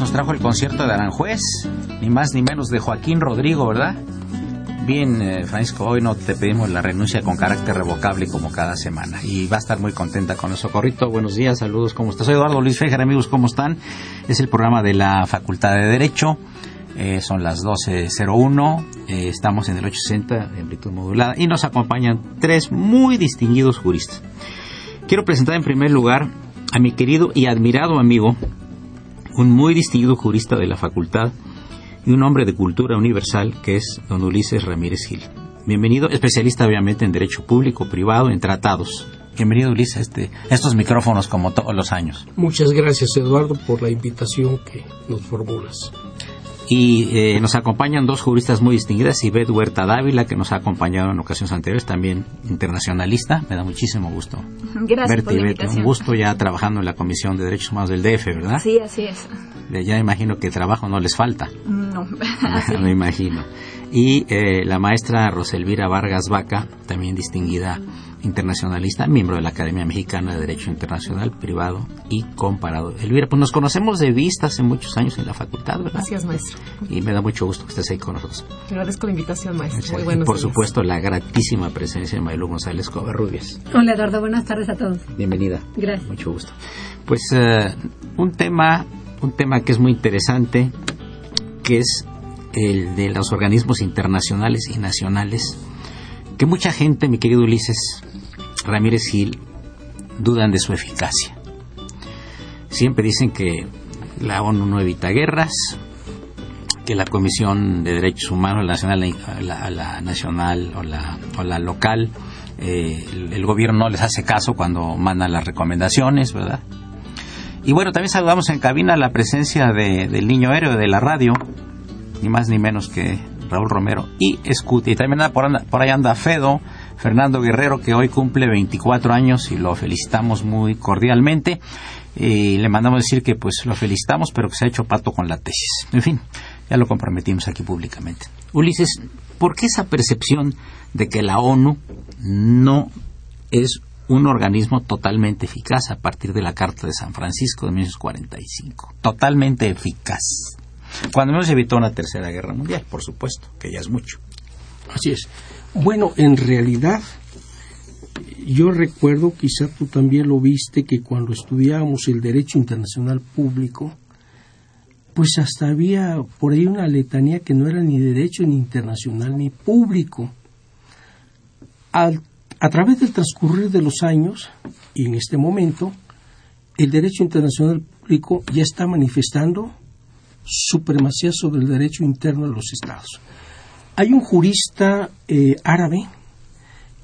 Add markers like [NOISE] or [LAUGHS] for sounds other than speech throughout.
Nos trajo el concierto de Aranjuez, ni más ni menos de Joaquín Rodrigo, ¿verdad? Bien, eh, Francisco, hoy no te pedimos la renuncia con carácter revocable como cada semana. Y va a estar muy contenta con el socorrito. Buenos días, saludos, ¿cómo estás? Soy Eduardo Luis Fejer, amigos, ¿cómo están? Es el programa de la Facultad de Derecho. Eh, son las 12.01, eh, estamos en el 860 de amplitud modulada y nos acompañan tres muy distinguidos juristas. Quiero presentar en primer lugar a mi querido y admirado amigo, un muy distinguido jurista de la facultad y un hombre de cultura universal que es don Ulises Ramírez Gil. Bienvenido, especialista obviamente en derecho público, privado, en tratados. Bienvenido Ulises a, este, estos micrófonos como todos los años. Muchas gracias Eduardo por la invitación que nos formulas. Y eh, nos acompañan dos juristas muy distinguidas, Ivette Huerta Dávila, que nos ha acompañado en ocasiones anteriores, también internacionalista. Me da muchísimo gusto [LAUGHS] Gracias verte, Ivette. Un gusto ya trabajando en la Comisión de Derechos Humanos del DF, ¿verdad? Sí, así es. Ya imagino que trabajo no les falta. No. [LAUGHS] [LAUGHS] Me imagino. Y eh, la maestra Roselvira Vargas Vaca, también distinguida internacionalista, miembro de la Academia Mexicana de Derecho Internacional, Privado y Comparado. Elvira, pues nos conocemos de vista hace muchos años en la facultad, ¿verdad? Gracias, maestro. Y me da mucho gusto que estés ahí con nosotros. Agradezco la invitación, maestro. Muy buenos y por supuesto, la gratísima presencia de Maylu González Covarrubias. Hola, Eduardo. Buenas tardes a todos. Bienvenida. Gracias. Mucho gusto. Pues uh, un tema, un tema que es muy interesante, que es el de los organismos internacionales y nacionales, que mucha gente, mi querido Ulises, Ramírez Gil dudan de su eficacia. Siempre dicen que la ONU no evita guerras, que la Comisión de Derechos Humanos, la nacional, la, nacional o la, local, eh, el, gobierno no les hace caso cuando mandan las recomendaciones, ¿verdad? Y bueno, también saludamos en cabina la presencia del niño héroe de la radio, ni más ni menos que Raúl Romero y Scuti. Y también por, por ahí anda Fedo, Fernando Guerrero, que hoy cumple 24 años y lo felicitamos muy cordialmente. Y le mandamos decir que pues lo felicitamos, pero que se ha hecho pato con la tesis. En fin, ya lo comprometimos aquí públicamente. Ulises, ¿por qué esa percepción de que la ONU no es un organismo totalmente eficaz a partir de la Carta de San Francisco de 1945? Totalmente eficaz. Cuando menos evitó una tercera guerra mundial, por supuesto, que ya es mucho. Así es. Bueno, en realidad, yo recuerdo, quizá tú también lo viste, que cuando estudiábamos el derecho internacional público, pues hasta había por ahí una letanía que no era ni derecho ni internacional ni público. A través del transcurrir de los años y en este momento, el derecho internacional público ya está manifestando supremacía sobre el derecho interno de los estados. Hay un jurista eh, árabe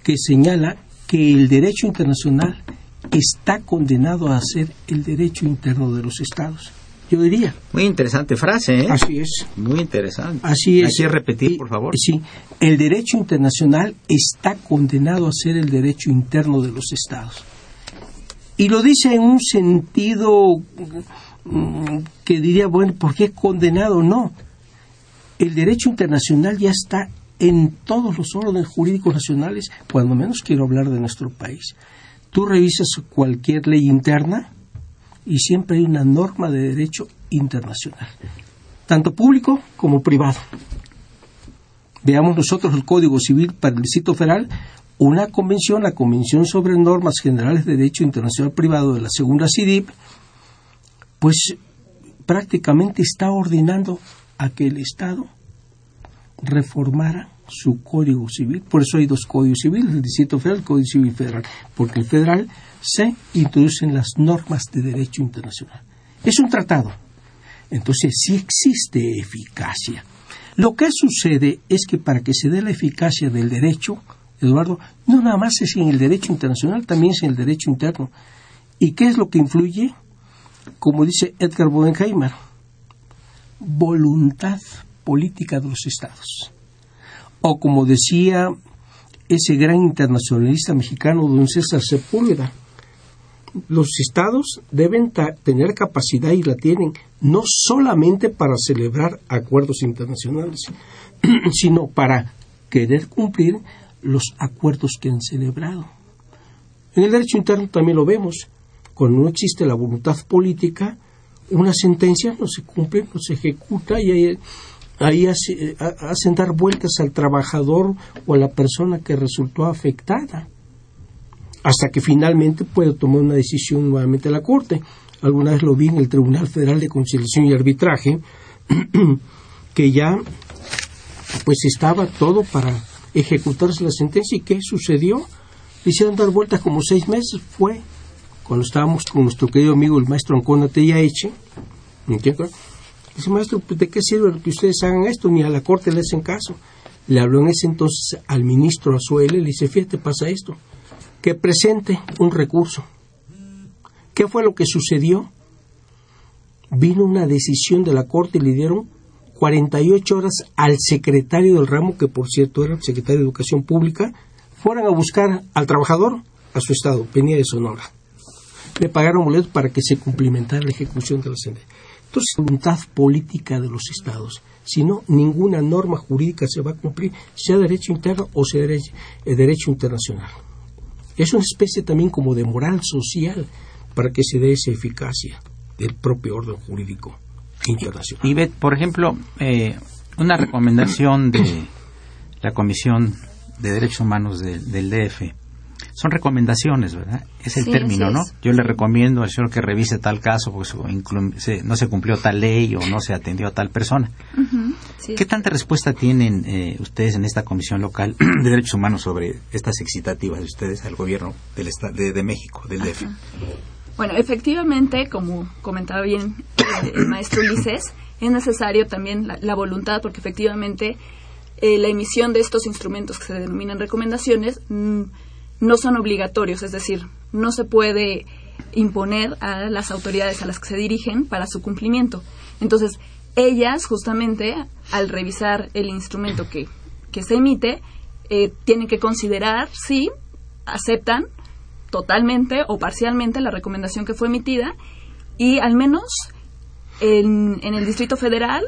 que señala que el derecho internacional está condenado a ser el derecho interno de los estados. Yo diría. Muy interesante frase, ¿eh? Así es. Muy interesante. Así es. Que repetir, por favor. Sí, el derecho internacional está condenado a ser el derecho interno de los estados. Y lo dice en un sentido mm, que diría, bueno, ¿por qué condenado? No. El derecho internacional ya está en todos los órdenes jurídicos nacionales, cuando menos quiero hablar de nuestro país. Tú revisas cualquier ley interna y siempre hay una norma de derecho internacional, tanto público como privado. Veamos nosotros el Código Civil para el Distrito Federal, una convención, la Convención sobre Normas Generales de Derecho Internacional Privado de la Segunda CIDIP, pues prácticamente está ordenando a que el Estado reformara su código civil. Por eso hay dos códigos civiles, el Distrito Federal y el Código Civil Federal, porque el federal se introducen las normas de derecho internacional. Es un tratado. Entonces, sí existe eficacia. Lo que sucede es que para que se dé la eficacia del derecho, Eduardo, no nada más es en el derecho internacional, también es en el derecho interno. ¿Y qué es lo que influye? Como dice Edgar Bodenheimer, voluntad política de los estados. O como decía ese gran internacionalista mexicano, don César Sepúlveda, los estados deben tener capacidad y la tienen, no solamente para celebrar acuerdos internacionales, [CLEARS THROAT] sino para querer cumplir los acuerdos que han celebrado. En el derecho interno también lo vemos. Cuando no existe la voluntad política, una sentencia no se cumple, no se ejecuta y ahí, hacen dar vueltas al trabajador o a la persona que resultó afectada hasta que finalmente puede tomar una decisión nuevamente la Corte. Alguna vez lo vi en el Tribunal Federal de Conciliación y Arbitraje, [CLEARS THROAT] que ya pues estaba todo para ejecutarse la sentencia y ¿qué sucedió? hicieron dar vueltas como seis meses, fue cuando estábamos con nuestro querido amigo el maestro Ancona Tellaeche, Dice, maestro, pues, ¿de qué sirve que ustedes hagan esto? Ni a la corte le hacen caso. Le habló en ese entonces al ministro Azuela y le dice, fíjate, pasa esto que presente un recurso. ¿Qué fue lo que sucedió? Vino una decisión de la Corte y le dieron 48 horas al secretario del ramo, que por cierto era el secretario de Educación Pública, fueran a buscar al trabajador a su estado, Penía de Sonora. Le pagaron boletos para que se cumplimentara la ejecución de la sentencia. Entonces, voluntad política de los estados. Si no, ninguna norma jurídica se va a cumplir, sea derecho interno o sea derecho, eh, derecho internacional. Es una especie también como de moral social para que se dé esa eficacia del propio orden jurídico internacional. Y, por ejemplo, eh, una recomendación de la Comisión de Derechos Humanos del DF son recomendaciones, ¿verdad? Es el término, ¿no? Yo le recomiendo al señor que revise tal caso porque no se cumplió tal ley o no se atendió a tal persona. ¿Qué tanta respuesta tienen eh, ustedes en esta comisión local [CLEARS THROAT] de derechos humanos sobre estas excitativas de ustedes al gobierno del de, de México, del DF? Bueno, efectivamente, como comentaba bien el maestro Ulises, [CLEARS THROAT] es necesario también la, voluntad porque efectivamente eh, la emisión de estos instrumentos que se denominan recomendaciones mm, no son obligatorios, es decir, no se puede imponer a las autoridades a las que se dirigen para su cumplimiento. Entonces, ellas justamente al revisar el instrumento que, se emite, eh, tienen que considerar si aceptan totalmente o parcialmente la recomendación que fue emitida y al menos en, en el Distrito Federal,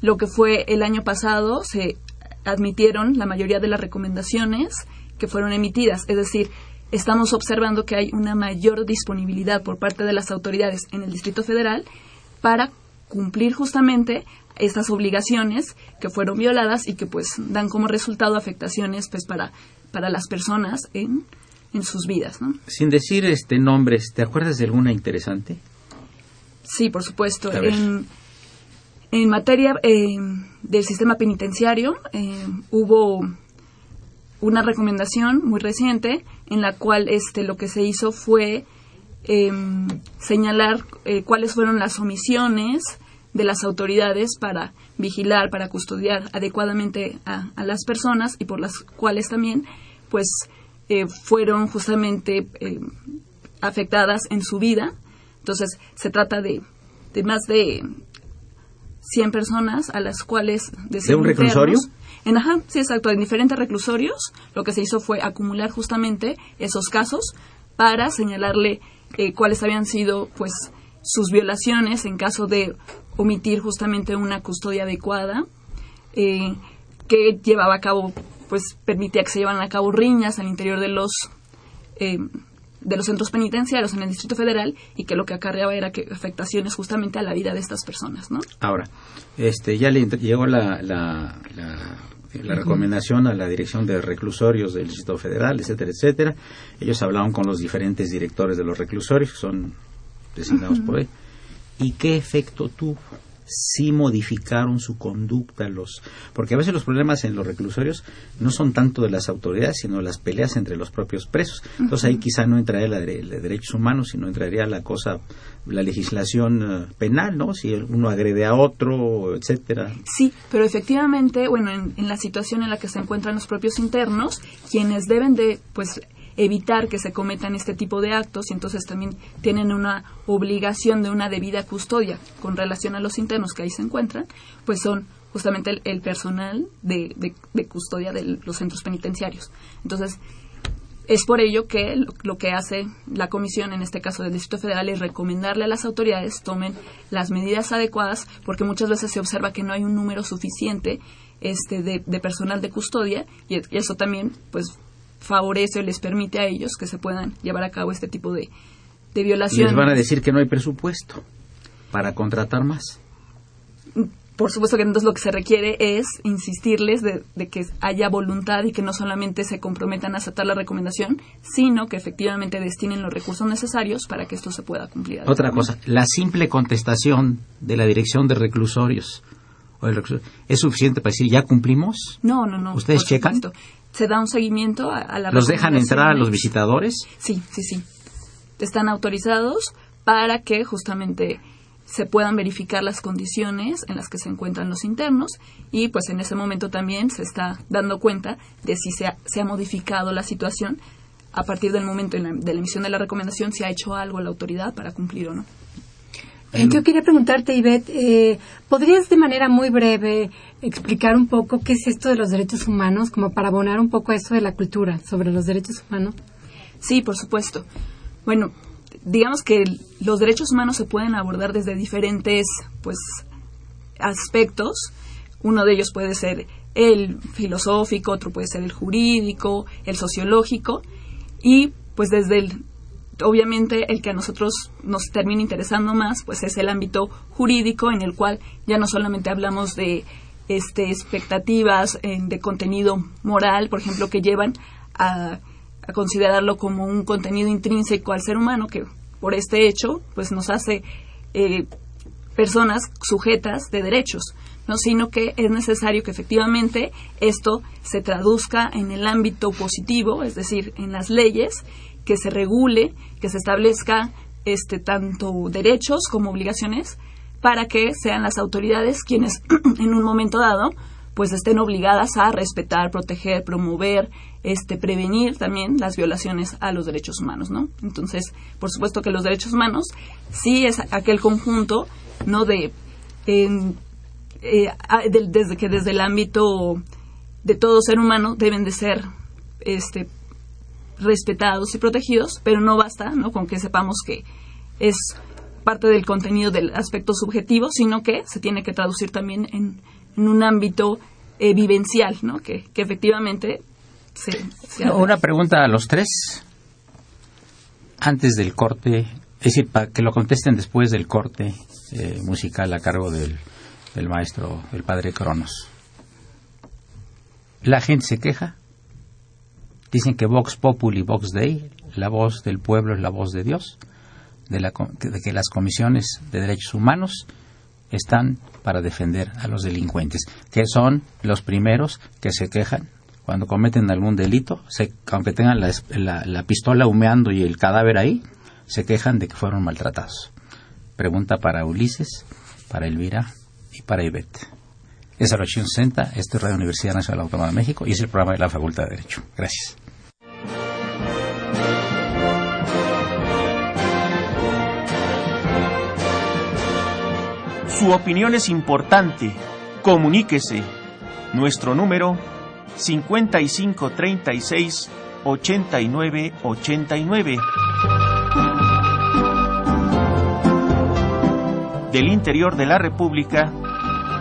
lo que fue el año pasado, se admitieron la mayoría de las recomendaciones que fueron emitidas. Es decir, estamos observando que hay una mayor disponibilidad por parte de las autoridades en el Distrito Federal para cumplir justamente estas obligaciones que fueron violadas y que pues dan como resultado afectaciones pues para, para las personas en, en sus vidas. ¿no? Sin decir este nombres, ¿te acuerdas de alguna interesante? Sí, por supuesto. En, en materia eh, del sistema penitenciario eh, hubo una recomendación muy reciente en la cual este lo que se hizo fue em, señalar eh, cuáles fueron las omisiones de las autoridades para vigilar, para custodiar adecuadamente a, las personas y por las cuales también pues eh, fueron justamente eh, afectadas en su vida. Entonces se trata de, de más de 100 personas a las cuales... ¿De, un reclusorio? En, ajá, sí, exacto. En diferentes reclusorios lo que se hizo fue acumular justamente esos casos para señalarle eh, cuáles habían sido pues sus violaciones en caso de omitir justamente una custodia adecuada eh, que llevaba a cabo pues permitía que se llevaran a cabo riñas al interior de los eh, de los centros penitenciarios en el Distrito Federal y que lo que acarreaba era que afectaciones justamente a la vida de estas personas, ¿no? Ahora, este, ya le llegó la, la, recomendación a la dirección de reclusorios del Distrito Federal, etcétera, etcétera. Ellos hablaron con los diferentes directores de los reclusorios, que son designados por él. ¿Y qué efecto tuvo? Sí modificaron su conducta los porque a veces los problemas en los reclusorios no son tanto de las autoridades sino las peleas entre los propios presos. Entonces ahí quizá no entraría la de, derechos humanos sino entraría la cosa la legislación eh, penal no si uno agrede a otro etcétera. Sí pero efectivamente bueno en, en la situación en la que se encuentran los propios internos quienes deben de pues evitar que se cometan este tipo de actos y entonces también tienen una obligación de una debida custodia con relación a los internos que ahí se encuentran, pues son justamente el, personal de, de, custodia de los centros penitenciarios. Entonces, es por ello que lo, que hace la comisión, en este caso del Distrito Federal, es recomendarle a las autoridades tomen las medidas adecuadas, porque muchas veces se observa que no hay un número suficiente este, de, de personal de custodia y, y eso también pues favorece o les permite a ellos que se puedan llevar a cabo este tipo de, de violaciones. Les van a decir que no hay presupuesto para contratar más. Por supuesto que entonces lo que se requiere es insistirles de, que haya voluntad y que no solamente se comprometan a aceptar la recomendación, sino que efectivamente destinen los recursos necesarios para que esto se pueda cumplir. Otra cosa, la simple contestación de la dirección de reclusorios es suficiente para decir ya cumplimos. No, no, no. ¿Ustedes checan? Se da un seguimiento a, la ¿Los dejan entrar a los visitadores? Sí, sí, sí. Están autorizados para que justamente se puedan verificar las condiciones en las que se encuentran los internos y pues en ese momento también se está dando cuenta de si se ha, se ha modificado la situación a partir del momento de la emisión de la recomendación, si ha hecho algo la autoridad para cumplir o no. Eh, yo quería preguntarte, Ivette, eh, ¿podrías de manera muy breve explicar un poco qué es esto de los derechos humanos, como para abonar un poco eso de la cultura sobre los derechos humanos? Sí, por supuesto. Bueno, digamos que los derechos humanos se pueden abordar desde diferentes, pues, aspectos. Uno de ellos puede ser el filosófico, otro puede ser el jurídico, el sociológico, y pues desde el obviamente el que a nosotros nos termina interesando más pues es el ámbito jurídico en el cual ya no solamente hablamos de este expectativas de contenido moral por ejemplo que llevan a, considerarlo como un contenido intrínseco al ser humano que por este hecho pues nos hace eh, personas sujetas de derechos no sino que es necesario que efectivamente esto se traduzca en el ámbito positivo es decir en las leyes que se regule, que se establezca este tanto derechos como obligaciones para que sean las autoridades quienes [CLEARS THROAT] en un momento dado pues estén obligadas a respetar, proteger, promover, este prevenir también las violaciones a los derechos humanos, ¿no? Entonces, por supuesto que los derechos humanos sí es aquel conjunto, ¿no? De eh, desde que desde el ámbito de todo ser humano deben de ser este respetados y protegidos, pero no basta ¿no? con que sepamos que es parte del contenido del aspecto subjetivo, sino que se tiene que traducir también en, un ámbito eh, vivencial, ¿no? que, efectivamente se, Una pregunta a los tres, antes del corte, es decir, para que lo contesten después del corte eh, musical a cargo del, del maestro, el padre Cronos. ¿La gente se queja? Dicen que Vox Populi, Vox Dei, la voz del pueblo es la voz de Dios, de, que las comisiones de derechos humanos están para defender a los delincuentes, que son los primeros que se quejan cuando cometen algún delito, se, aunque tengan la, la, la pistola humeando y el cadáver ahí, se quejan de que fueron maltratados. Pregunta para Ulises, para Elvira y para Ivette. Es el 860, esto es Radio Universidad Nacional Autónoma de México y es el programa de la Facultad de Derecho. Gracias. Su opinión es importante. Comuníquese. Nuestro número 5536 8989. Del interior de la República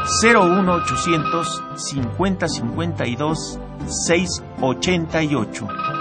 01800 5052 688.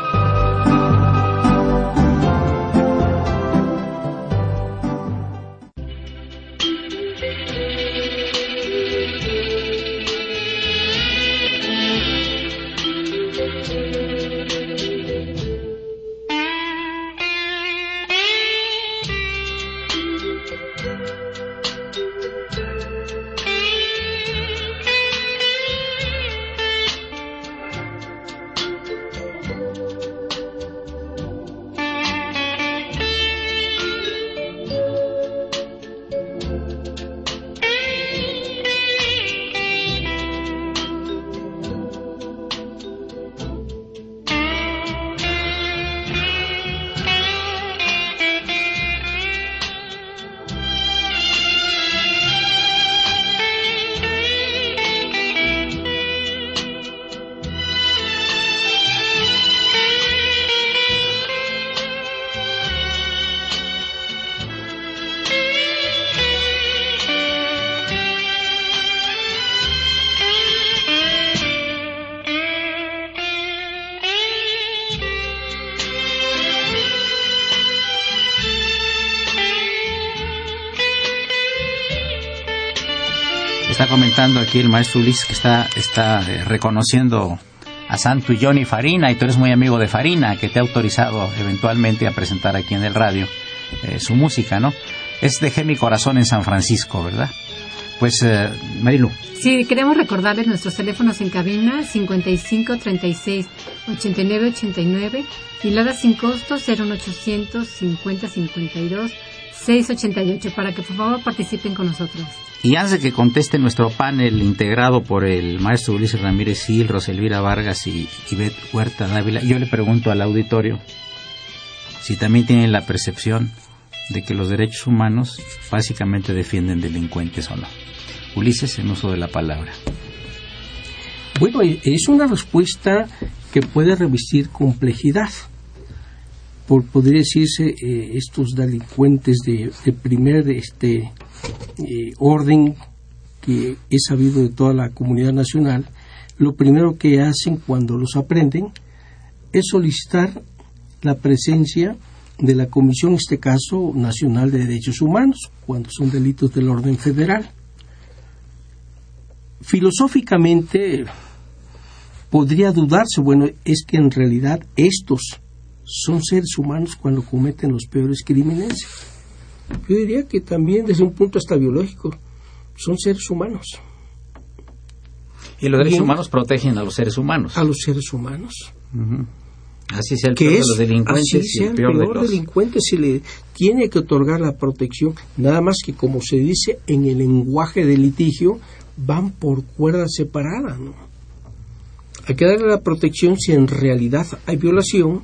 Comentando aquí el maestro Ulises que está, está eh, reconociendo a Santo y Johnny Farina, y tú eres muy amigo de Farina, que te ha autorizado eventualmente a presentar aquí en el radio eh, su música, ¿no? Es Dejé mi corazón en San Francisco, ¿verdad? Pues, eh, Marilu. Sí, queremos recordarles nuestros teléfonos en cabina 55 36 89 89 y Lada sin costo 01800 50 52 688 para que por favor participen con nosotros. Y antes de que conteste nuestro panel integrado por el maestro Ulises Ramírez Gil, Roselvira Vargas y Ivette Huerta Dávila, yo le pregunto al auditorio si también tienen la percepción de que los derechos humanos básicamente defienden delincuentes o no. Ulises, en uso de la palabra. Bueno, es una respuesta que puede revestir complejidad. Por podría decirse, eh, estos delincuentes de, de primer este, eh, orden que es sabido de toda la comunidad nacional, lo primero que hacen cuando los aprenden es solicitar la presencia de la Comisión, en este caso, Nacional de Derechos Humanos, cuando son delitos del orden federal. Filosóficamente podría dudarse, bueno, es que en realidad estos son seres humanos cuando cometen los peores crímenes. Yo diría que también desde un punto hasta biológico son seres humanos. Y los derechos humanos protegen a los seres humanos. A los seres humanos. Así sea el peor de los delincuentes. Así sea el peor, delincuente, se le tiene que otorgar la protección. Nada más que, como se dice en el lenguaje de litigio, van por cuerda separada. ¿no? Hay que darle la protección si en realidad hay violación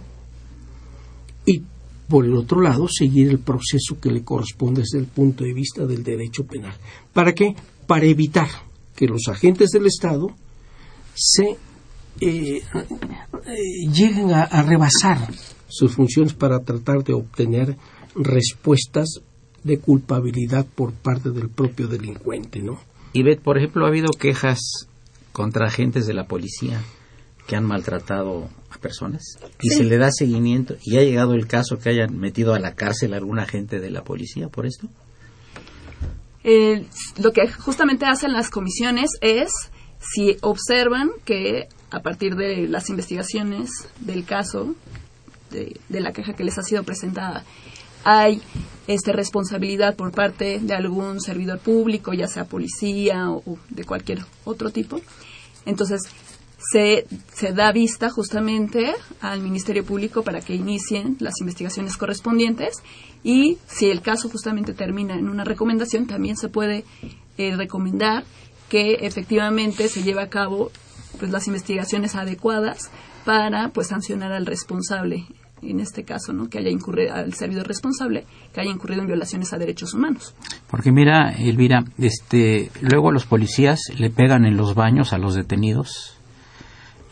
por el otro lado, seguir el proceso que le corresponde desde el punto de vista del derecho penal. ¿Para qué? Para evitar que los agentes del Estado se eh, eh, lleguen a, rebasar sus funciones para tratar de obtener respuestas de culpabilidad por parte del propio delincuente, ¿no? Y Beth, por ejemplo, ha habido quejas contra agentes de la policía que han maltratado personas y Sí. se le da seguimiento y ha llegado el caso que hayan metido a la cárcel a algún agente de la policía por esto. Eh, lo que justamente hacen las comisiones es si observan que a partir de las investigaciones del caso, de, de la queja que les ha sido presentada, hay este, responsabilidad por parte de algún servidor público, ya sea policía o, o de cualquier otro tipo. Entonces, se, se da vista justamente al Ministerio Público para que inicien las investigaciones correspondientes y si el caso justamente termina en una recomendación, también se puede eh, recomendar que efectivamente se lleve a cabo pues las investigaciones adecuadas para pues sancionar al responsable en este caso, ¿no? que haya incurrido al servidor responsable, que haya incurrido en violaciones a derechos humanos. Porque mira, Elvira, este, luego los policías le pegan en los baños a los detenidos,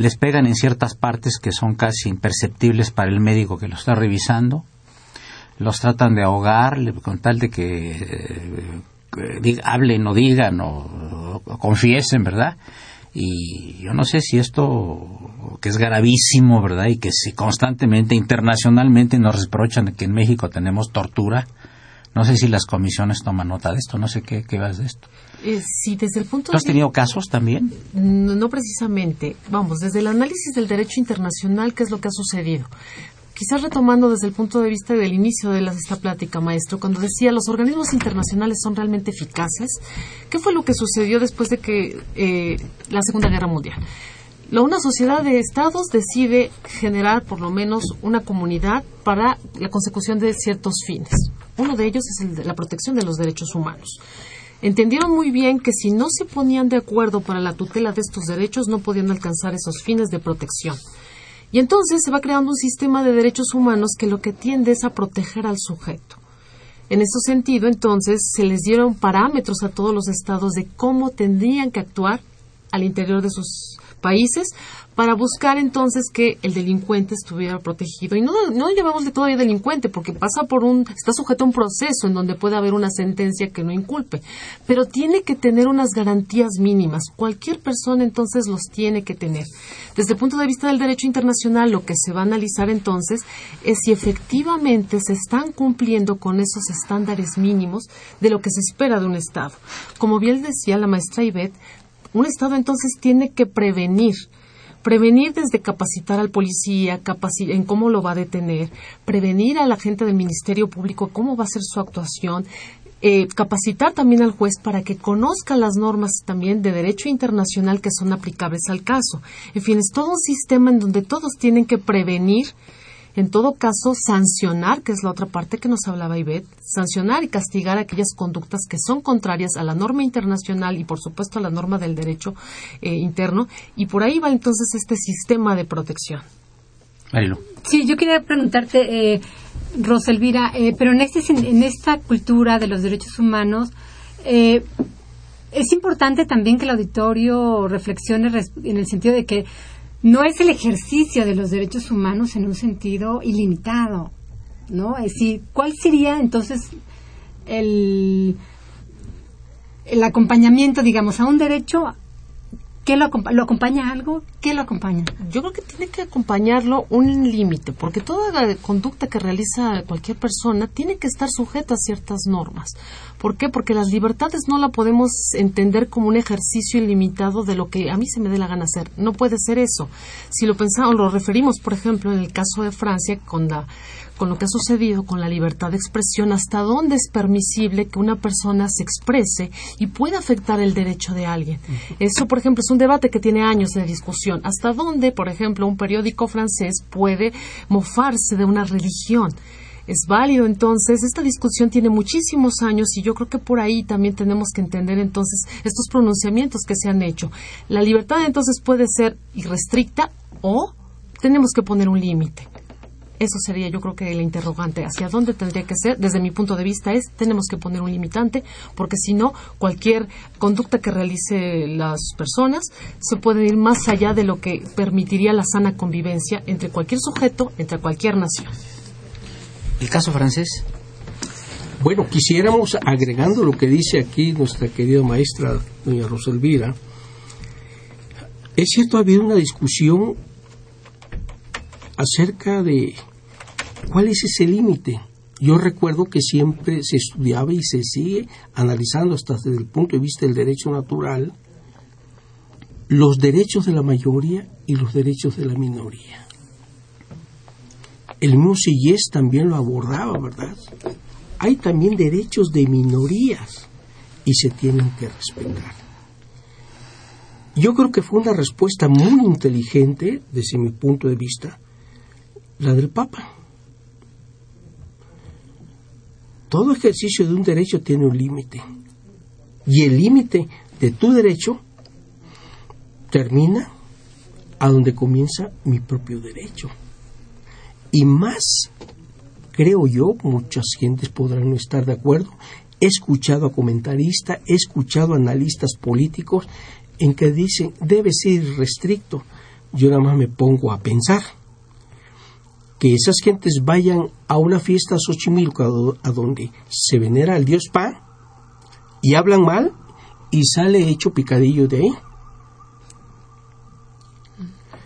les pegan en ciertas partes que son casi imperceptibles para el médico que lo está revisando, los tratan de ahogar con tal de que eh, hablen o digan o confiesen, ¿verdad? y yo no sé si esto que es gravísimo, ¿verdad? Y que si constantemente internacionalmente nos reprochan que en México tenemos tortura, no sé si las comisiones toman nota de esto, no sé qué, qué vas de esto. Eh, sí, desde el punto ¿Tú has tenido casos también? no, precisamente. Vamos, desde el análisis del derecho internacional, ¿qué es lo que ha sucedido? quizás retomando desde el punto de vista del inicio de esta plática, maestro, cuando decía los organismos internacionales son realmente eficaces, ¿qué fue lo que sucedió después de que eh, la Segunda Guerra Mundial? una sociedad de estados decide generar por lo menos una comunidad para la consecución de ciertos fines. Uno de ellos es el de la protección de los derechos humanos. Entendieron muy bien que si no se ponían de acuerdo para la tutela de estos derechos no podían alcanzar esos fines de protección. Y entonces se va creando un sistema de derechos humanos que lo que tiende es a proteger al sujeto. En ese sentido, entonces, se les dieron parámetros a todos los estados de cómo tendrían que actuar al interior de sus países para buscar entonces que el delincuente estuviera protegido. Y no, no de todavía delincuente, porque pasa por un, está sujeto a un proceso en donde puede haber una sentencia que no inculpe, pero tiene que tener unas garantías mínimas. Cualquier persona entonces los tiene que tener. Desde el punto de vista del derecho internacional, lo que se va a analizar entonces es si efectivamente se están cumpliendo con esos estándares mínimos de lo que se espera de un Estado. Como bien decía la maestra Ivette, un Estado entonces tiene que prevenir Prevenir desde capacitar al policía, en cómo lo va a detener, prevenir a la gente del Ministerio Público cómo va a ser su actuación, eh, capacitar también al juez para que conozca las normas también de derecho internacional que son aplicables al caso. En fin, es todo un sistema en donde todos tienen que prevenir en todo caso, sancionar, que es la otra parte que nos hablaba Ivette, sancionar y castigar aquellas conductas que son contrarias a la norma internacional y, por supuesto, a la norma del derecho eh, interno. Y por ahí va entonces este sistema de protección. Sí, yo quería preguntarte, eh, Roselvira, eh, pero en, este, en esta cultura de los derechos humanos, eh, es importante también que el auditorio reflexione en el sentido de que no es el ejercicio de los derechos humanos en un sentido ilimitado, ¿no? Es decir, ¿cuál sería entonces el, el acompañamiento, digamos, a un derecho ¿Qué lo, lo, acompaña algo? ¿Qué lo acompaña? Yo creo que tiene que acompañarlo un límite, porque toda la conducta que realiza cualquier persona tiene que estar sujeta a ciertas normas. ¿Por qué? Porque las libertades no la podemos entender como un ejercicio ilimitado de lo que a mí se me dé la gana hacer. No puede ser eso. Si lo pensamos, lo referimos, por ejemplo, en el caso de Francia con la con lo que ha sucedido con la libertad de expresión, hasta dónde es permisible que una persona se exprese y pueda afectar el derecho de alguien. Eso, por ejemplo, es un debate que tiene años de discusión. Hasta dónde, por ejemplo, un periódico francés puede mofarse de una religión es válido. Entonces, esta discusión tiene muchísimos años y yo creo que por ahí también tenemos que entender entonces estos pronunciamientos que se han hecho. La libertad entonces puede ser irrestricta o tenemos que poner un límite. Eso sería yo creo que el interrogante. ¿Hacia dónde tendría que ser? Desde mi punto de vista es, tenemos que poner un limitante, porque si no, cualquier conducta que realice las personas se puede ir más allá de lo que permitiría la sana convivencia entre cualquier sujeto, entre cualquier nación. ¿El caso francés? Bueno, quisiéramos, agregando lo que dice aquí nuestra querida maestra, doña Roselvira, es cierto, ha habido una discusión acerca de ¿Cuál es ese límite? Yo recuerdo que siempre se estudiaba y se sigue analizando hasta desde el punto de vista del derecho natural los derechos de la mayoría y los derechos de la minoría. El mismo también lo abordaba, ¿verdad? Hay también derechos de minorías y se tienen que respetar. Yo creo que fue una respuesta muy inteligente, desde mi punto de vista, la del Papa. Todo ejercicio de un derecho tiene un límite. Y el límite de tu derecho termina a donde comienza mi propio derecho. Y más, creo yo, muchas gentes podrán no estar de acuerdo, he escuchado a comentaristas, he escuchado a analistas políticos en que dicen debe ser restricto. Yo nada más me pongo a pensar que esas gentes vayan a una fiesta a Xochimilco a donde se venera al dios Pan y hablan mal y sale hecho picadillo de ahí.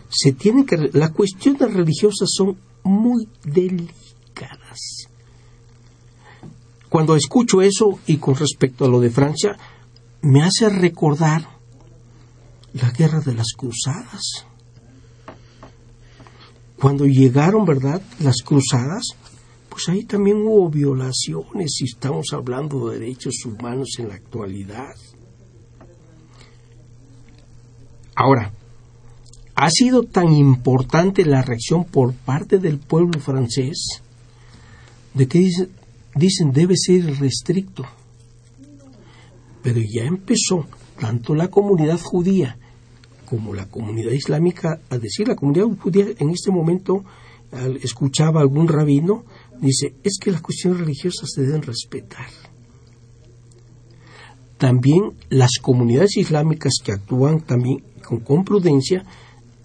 Se tiene que las cuestiones religiosas son muy delicadas. Cuando escucho eso y con respecto a lo de Francia, me hace recordar la guerra de las cruzadas. Cuando llegaron, ¿verdad?, las cruzadas, pues ahí también hubo violaciones si estamos hablando de derechos humanos en la actualidad. Ahora, ha sido tan importante la reacción por parte del pueblo francés de que dicen, dicen debe ser restricto. Pero ya empezó tanto la comunidad judía como la comunidad islámica a decir, la comunidad judía en este momento escuchaba a algún rabino, dice, es que las cuestiones religiosas se deben respetar. También las comunidades islámicas que actúan también con, con prudencia,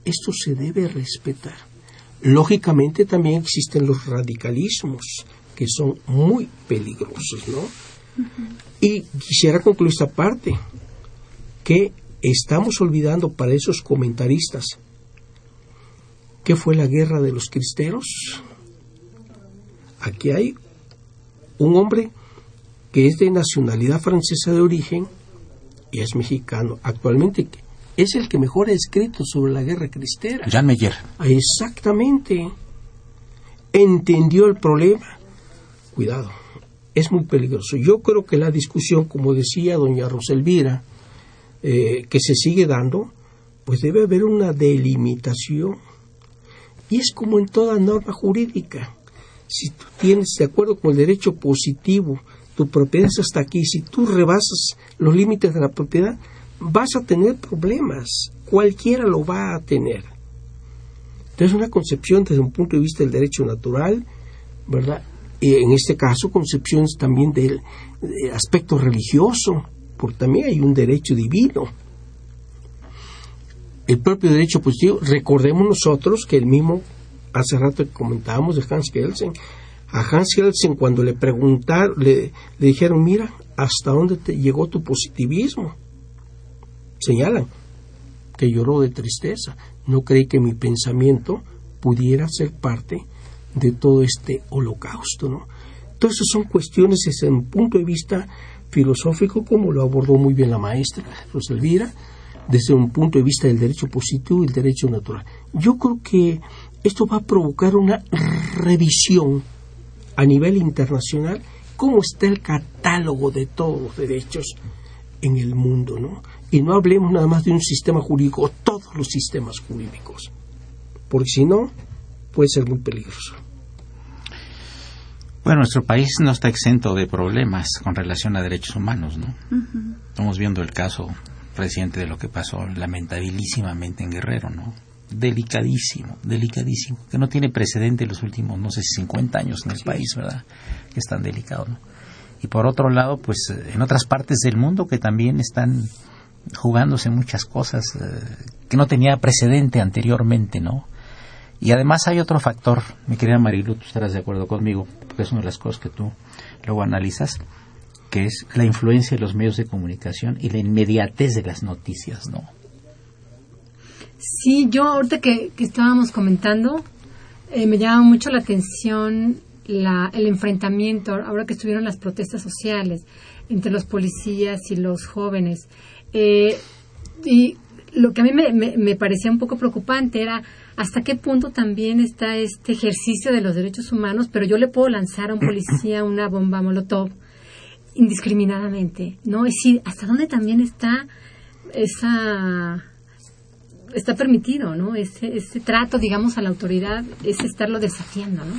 esto se debe respetar. Lógicamente también existen los radicalismos, que son muy peligrosos, ¿no? Y quisiera concluir esta parte, que estamos olvidando para esos comentaristas ¿Qué fue la guerra de los cristeros? Aquí hay un hombre que es de nacionalidad francesa de origen y es mexicano. Actualmente es el que mejor ha escrito sobre la guerra cristera. Jean Meyer. Exactamente. Entendió el problema. Cuidado, es muy peligroso. Yo creo que la discusión, como decía doña Roselvira, eh, que se sigue dando, pues debe haber una delimitación. Y es como en toda norma jurídica. Si tú tienes, de acuerdo con el derecho positivo, tu propiedad es hasta aquí, si tú rebasas los límites de la propiedad, vas a tener problemas. Cualquiera lo va a tener. Entonces, una concepción desde un punto de vista del derecho natural, ¿verdad? Y en este caso, concepciones también del, del aspecto religioso, porque también hay un derecho divino. El propio derecho positivo, recordemos nosotros que el mismo, hace rato que comentábamos de Hans Kelsen, a Hans Kelsen cuando le preguntaron, le, dijeron, mira, ¿hasta dónde te llegó tu positivismo? Señalan que lloró de tristeza. No creí que mi pensamiento pudiera ser parte de todo este holocausto, ¿no? Entonces son cuestiones desde un punto de vista filosófico, como lo abordó muy bien la maestra Roselvira, desde un punto de vista del derecho positivo y el derecho natural. Yo creo que esto va a provocar una revisión a nivel internacional, cómo está el catálogo de todos los derechos en el mundo, ¿no? Y no hablemos nada más de un sistema jurídico, todos los sistemas jurídicos, porque si no, puede ser muy peligroso. Bueno, nuestro país no está exento de problemas con relación a derechos humanos, ¿no? Estamos viendo el caso reciente de lo que pasó lamentabilísimamente en Guerrero, ¿no? Delicadísimo, delicadísimo, que no tiene precedente en los últimos, no sé si 50 años en el país, ¿verdad? Que es tan delicado, ¿no? Y por otro lado, pues en otras partes del mundo que también están jugándose muchas cosas eh, que no tenía precedente anteriormente, ¿no? Y además hay otro factor, mi querida Marilu, tú estarás de acuerdo conmigo, porque es una de las cosas que tú luego analizas, que es la influencia de los medios de comunicación y la inmediatez de las noticias, ¿no? Sí, yo ahorita que, estábamos comentando, eh, me llama mucho la atención la, el enfrentamiento, ahora que estuvieron las protestas sociales entre los policías y los jóvenes. Eh, y lo que a mí me, me parecía un poco preocupante era hasta qué punto también está este ejercicio de los derechos humanos, pero yo le puedo lanzar a un policía [CLEARS THROAT] una bomba molotov indiscriminadamente, ¿no? Es decir, hasta dónde también está esa está permitido, ¿no? Ese, ese trato, digamos, a la autoridad es estarlo desafiando, ¿no?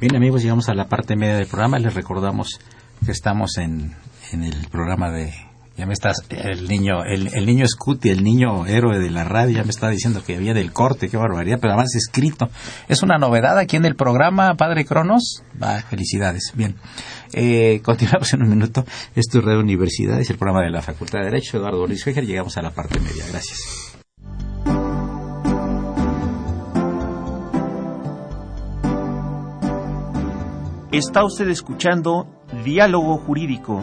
Bien, amigos, llegamos a la parte media del programa. Les recordamos que estamos en, en el programa de ya me estás el niño el, el niño Scuti el niño héroe de la radio ya me está diciendo que había del corte qué barbaridad pero además escrito. Es una novedad aquí en el programa Padre Cronos. Va felicidades. Bien. Eh, [LAUGHS] continuamos en un minuto. Esto es Red Universidad es el programa de la Facultad de Derecho. Eduardo Luis Fejer llegamos a la parte media. Gracias. Está usted escuchando Diálogo Jurídico,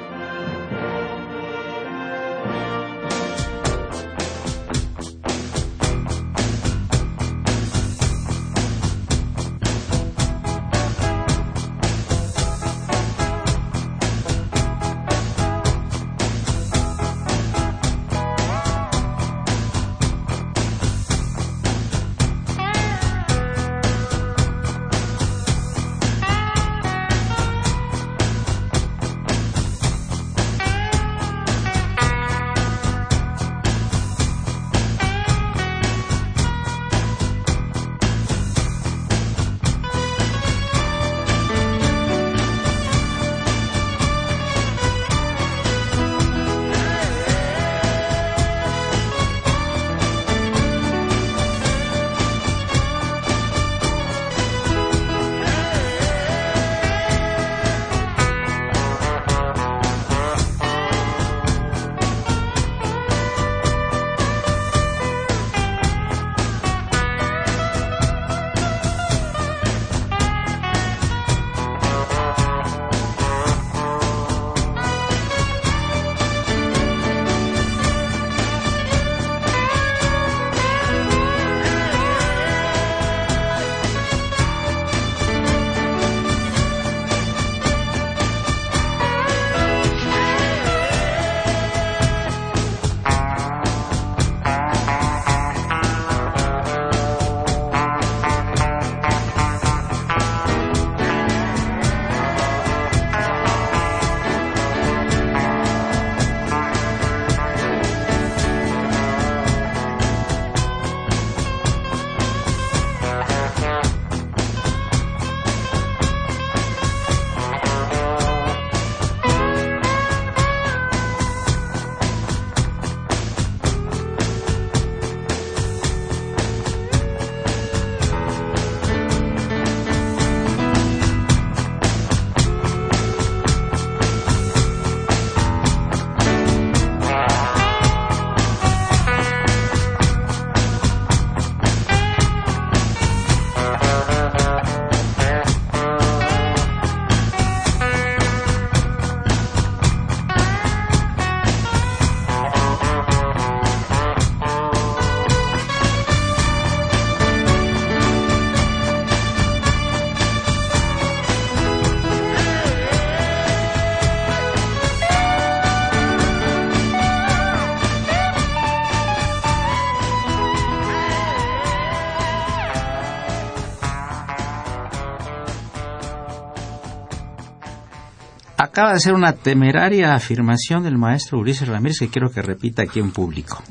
Acaba de hacer una temeraria afirmación del maestro Ulises Ramírez que quiero que repita aquí en público.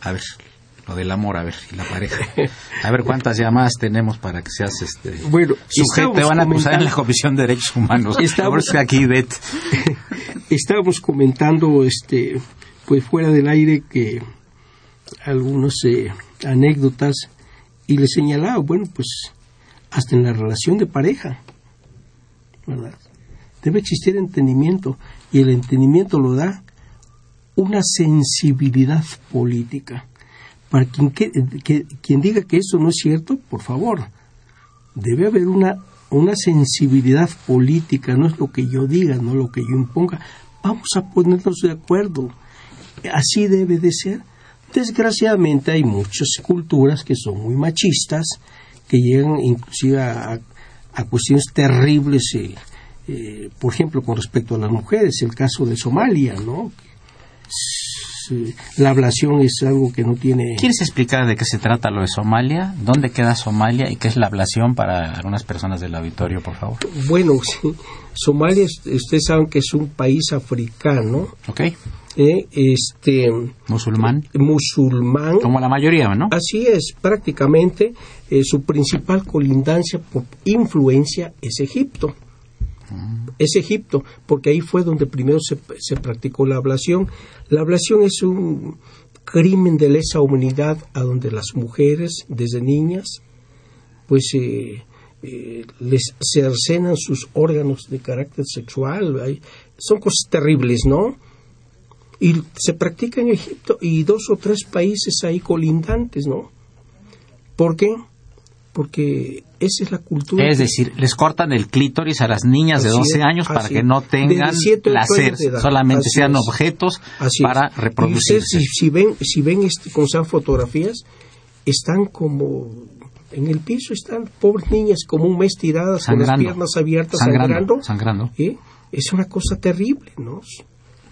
A ver, lo del amor, a ver, y la pareja. A ver cuántas llamadas tenemos para que seas este Bueno, sujeto. Te van a acusar en la Comisión de Derechos Humanos. Eso aquí, Bet. [LAUGHS] estábamos comentando este pues fuera del aire que algunas eh, anécdotas y le señalaba bueno pues hasta en la relación de pareja ¿verdad? Debe existir entendimiento y el entendimiento lo da una sensibilidad política para quien, diga que eso no es cierto por favor debe haber una, una sensibilidad política, no es lo que yo diga, no lo que yo imponga. Vamos a ponernos de acuerdo. Así debe de ser. Desgraciadamente hay muchas culturas que son muy machistas, que llegan inclusive a, a cuestiones terribles eh, eh, por ejemplo, con respecto a las mujeres, el caso de Somalia, ¿no? La ablación es algo que no tiene... ¿Quieres explicar de qué se trata lo de Somalia? ¿Dónde queda Somalia y qué es la ablación para algunas personas del auditorio, por favor? Bueno, [LAUGHS] sí, Somalia, es- ustedes saben que es un país africano, ¿Ok? ¿eh? este, Musulmán. musulmán. Como la mayoría, ¿no? Así es, prácticamente eh, su principal colindancia por influencia es Egipto. Es Egipto, porque ahí fue donde primero se, practicó la ablación. La ablación es un crimen de lesa humanidad a donde las mujeres, desde niñas, pues eh, eh, les cercenan sus órganos de carácter sexual. Son cosas terribles, ¿no? Y se practica en Egipto y dos o tres países ahí colindantes, ¿no? ¿Por qué? Porque esa es la cultura. Es decir, les cortan el clítoris a las niñas de Así 12 es, años para que no tengan placer, solamente Así sean es. objetos Así para. Y reproducirse. ustedes, si, si ven, si ven este, con esas fotografías, están como en el piso, están pobres niñas como un mes tiradas con las piernas abiertas, Sangrando, sangrando. sangrando. ¿eh? Es una cosa terrible, ¿no?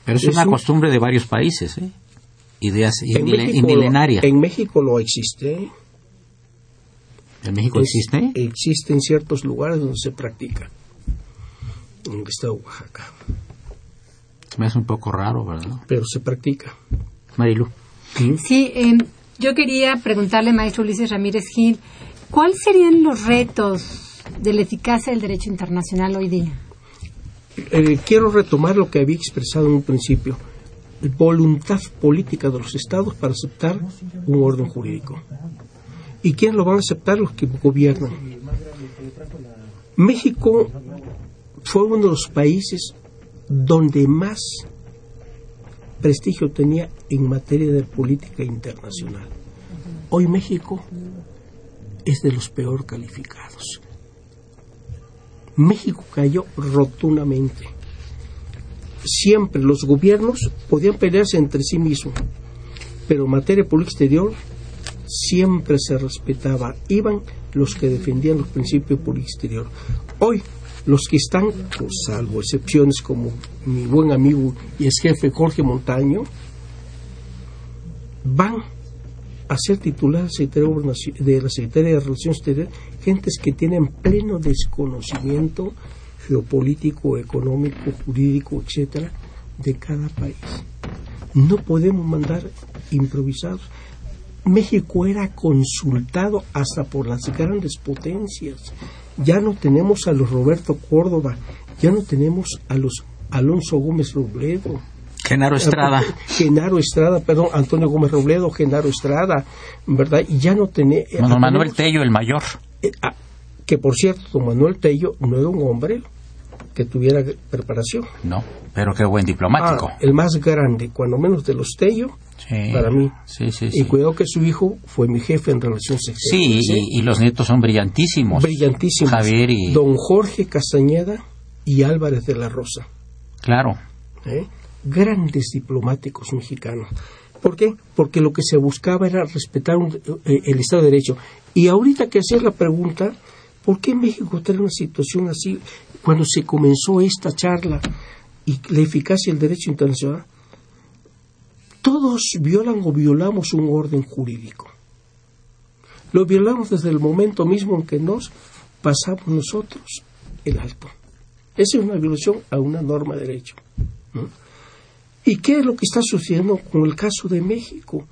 Pero es, es una un- costumbre de varios países, ¿eh? Ideas y, En mile- y México, milenaria. en México lo existe. ¿En México Es- existe? Existe en ciertos lugares donde se practica. En el estado de Oaxaca. Se me hace un poco raro, ¿verdad? Pero se practica. Marilu. Sí, eh, yo quería preguntarle, maestro Ulises Ramírez Gil, ¿cuáles serían los retos de la eficacia del derecho internacional hoy día? Eh, quiero retomar lo que había expresado en un principio. Voluntad política de los estados para aceptar un orden jurídico. ¿Y quiénes lo van a aceptar? Los que gobiernan. México fue uno de los países donde más prestigio tenía en materia de política internacional. Hoy México es de los peor calificados. México cayó rotundamente. Siempre los gobiernos podían pelearse entre sí mismos, pero en materia de política exterior siempre se respetaba. Iban los que defendían los principios de política exterior. Hoy, los que están, pues, salvo excepciones como mi buen amigo y ex jefe Jorge Montaño, van a ser titulares de la Secretaría de Relaciones Exteriores, gentes que tienen pleno desconocimiento geopolítico, económico, jurídico, etcétera, de cada país. No podemos mandar improvisados. México era consultado hasta por las grandes potencias. Ya no tenemos a los Roberto Córdoba, ya no tenemos a los Alonso Gómez Robledo. Genaro Estrada. [LAUGHS] Genaro Estrada, perdón, Antonio Gómez Robledo, Genaro Estrada, ¿verdad? Y ya no tenemos... Don Manuel Tello, el mayor. que por cierto, don Manuel Tello no era un hombre que tuviera preparación. No, pero qué buen diplomático. Ah, el más grande, cuando menos de los Tello, Sí. para mí. Sí, sí, Y sí. cuidado que su hijo fue mi jefe en relaciones Sí, exteriores. ¿eh? y, y los nietos son brillantísimos. Brillantísimos. Javier y... Don Jorge Castañeda y Álvarez de la Rosa. Claro. ¿eh? Grandes diplomáticos mexicanos. ¿Por qué? Porque lo que se buscaba era respetar un- eh, el Estado de Derecho. Y ahorita que hacer la pregunta, ¿por qué México está en una situación así? Cuando se comenzó esta charla y la eficacia del derecho internacional, todos violan o violamos un orden jurídico. Lo violamos desde el momento mismo en que nos pasamos nosotros el alto. Esa es una violación a una norma de derecho. ¿Y qué es lo que está sucediendo con el caso de México?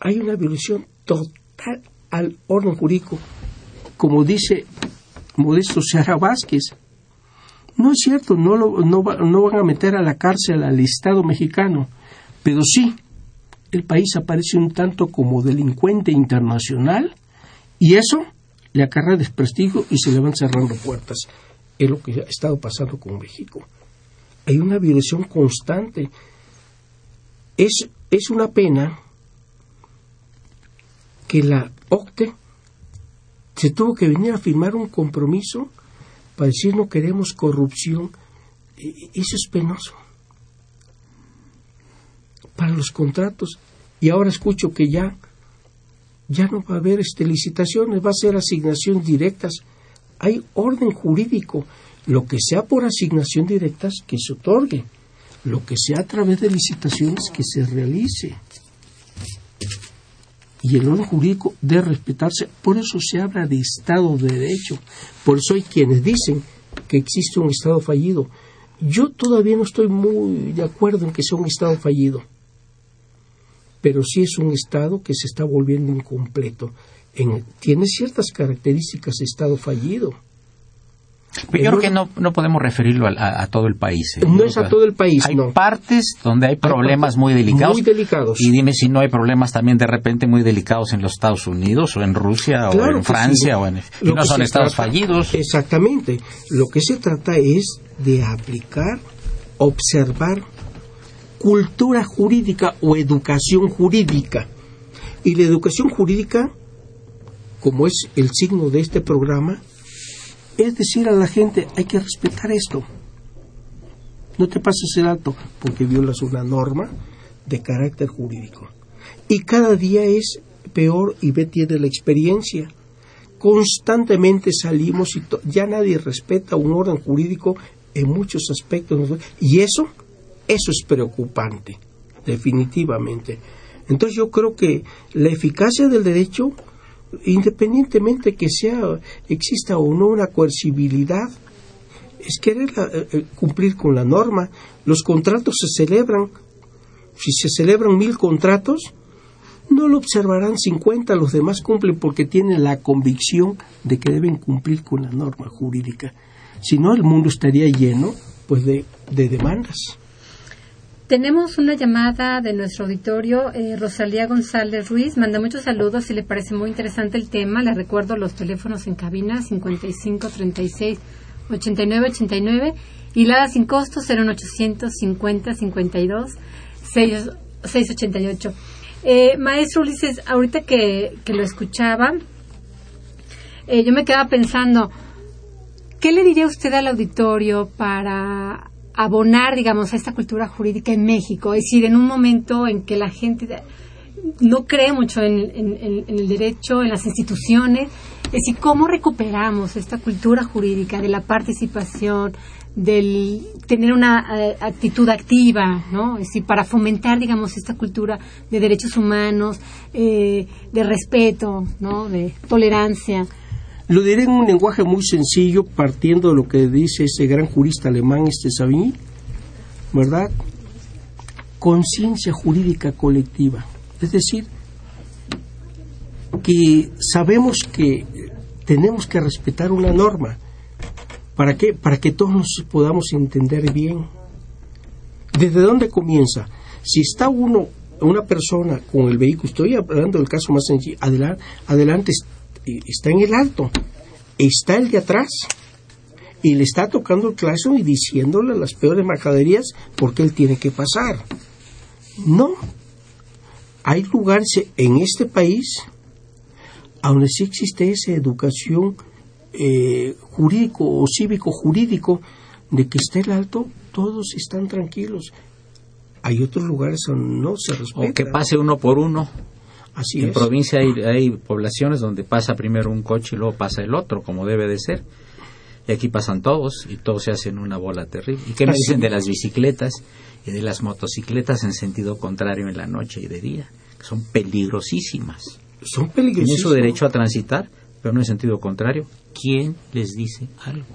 Hay una violación total al orden jurídico. Como dice Modesto Seara Vázquez, no es cierto, no, lo- no, no van a meter a la cárcel al Estado mexicano, pero sí, el país aparece un tanto como delincuente internacional y eso le acarrea desprestigio y se le van cerrando puertas. Es lo que ha estado pasando con México. Hay una violación constante. Es, es una pena que la OCTE se tuvo que venir a firmar un compromiso para decir no queremos corrupción. E- Eso es penoso. Para los contratos. Y ahora escucho que ya, ya no va a haber este, licitaciones, va a ser asignaciones directas hay orden jurídico. Lo que sea por asignación directas, que se otorgue. Lo que sea a través de licitaciones, que se realice. Y el orden jurídico debe respetarse. Por eso se habla de Estado de Derecho. Por eso hay quienes dicen que existe un Estado fallido. Yo todavía no estoy muy de acuerdo en que sea un Estado fallido, pero sí es un Estado que se está volviendo incompleto. En, tiene ciertas características de Estado fallido. Pero yo creo que no, no podemos referirlo a, a todo el país. ¿eh? No es a todo el país, hay no. partes donde hay problemas muy delicados. Muy delicados. Y dime si no hay problemas también de repente muy delicados en los Estados Unidos o en Rusia Claro o en Francia sí. o en... Y no son estados trata- fallidos. Exactamente. Lo que se trata es de aplicar, observar cultura jurídica o educación jurídica. Y la educación jurídica, como es el signo de este programa, es decir a la gente, hay que respetar esto. No te pases el alto porque violas una norma de carácter jurídico. Y cada día es peor y ve tiene la experiencia constantemente salimos y ya nadie respeta un orden jurídico en muchos aspectos y eso eso es preocupante definitivamente entonces yo creo que la eficacia del derecho independientemente que sea exista o no una coercibilidad es querer eh, eh, cumplir con la norma los contratos se celebran si se celebran mil contratos no lo observarán 50, los demás cumplen porque tienen la convicción de que deben cumplir con la norma jurídica. Si no, el mundo estaría lleno pues de, de demandas. Tenemos una llamada de nuestro auditorio, eh, Rosalía González Ruiz, manda muchos saludos y le parece muy interesante el tema. Le recuerdo los teléfonos en cabina 55 36 89 89 y la sin costo 01800 50 52 6, 688. Eh, maestro Ulises, ahorita que, que lo escuchaba, eh, yo me quedaba pensando, ¿qué le diría usted al auditorio para abonar, digamos, a esta cultura jurídica en México? Es decir, en un momento en que la gente no cree mucho en, el derecho, en las instituciones, es decir, ¿cómo recuperamos esta cultura jurídica de la participación, del tener una eh, actitud activa, ¿no? Es decir, para fomentar, digamos, esta cultura de derechos humanos, eh, de respeto, ¿no? De tolerancia. Lo diré en un lenguaje muy sencillo, partiendo de lo que dice ese gran jurista alemán, este Savigny, ¿verdad? Conciencia jurídica colectiva. Es decir, que sabemos que tenemos que respetar una norma. ¿Para qué? Para que todos nos podamos entender bien. ¿Desde dónde comienza? Si está uno, una persona con el vehículo, estoy hablando del caso más sencillo, adelante, adelante está en el alto, está el de atrás y le está tocando el claxon y diciéndole las peores majaderías porque él tiene que pasar. No. Hay lugares en este país donde sí existe esa educación eh, jurídico o cívico jurídico de que está el alto, todos están tranquilos. Hay otros lugares donde no se respeta. O que pase uno por uno. Así en es. provincia hay, hay poblaciones donde pasa primero un coche y luego pasa el otro, como debe de ser. Y aquí pasan todos y todos se hacen una bola terrible. ¿Y qué me dicen de las bicicletas y de las motocicletas en sentido contrario en la noche y de día? Que son peligrosísimas. Son Tienen peligrosísimos. su derecho a transitar, pero no en sentido contrario. ¿Quién les dice algo?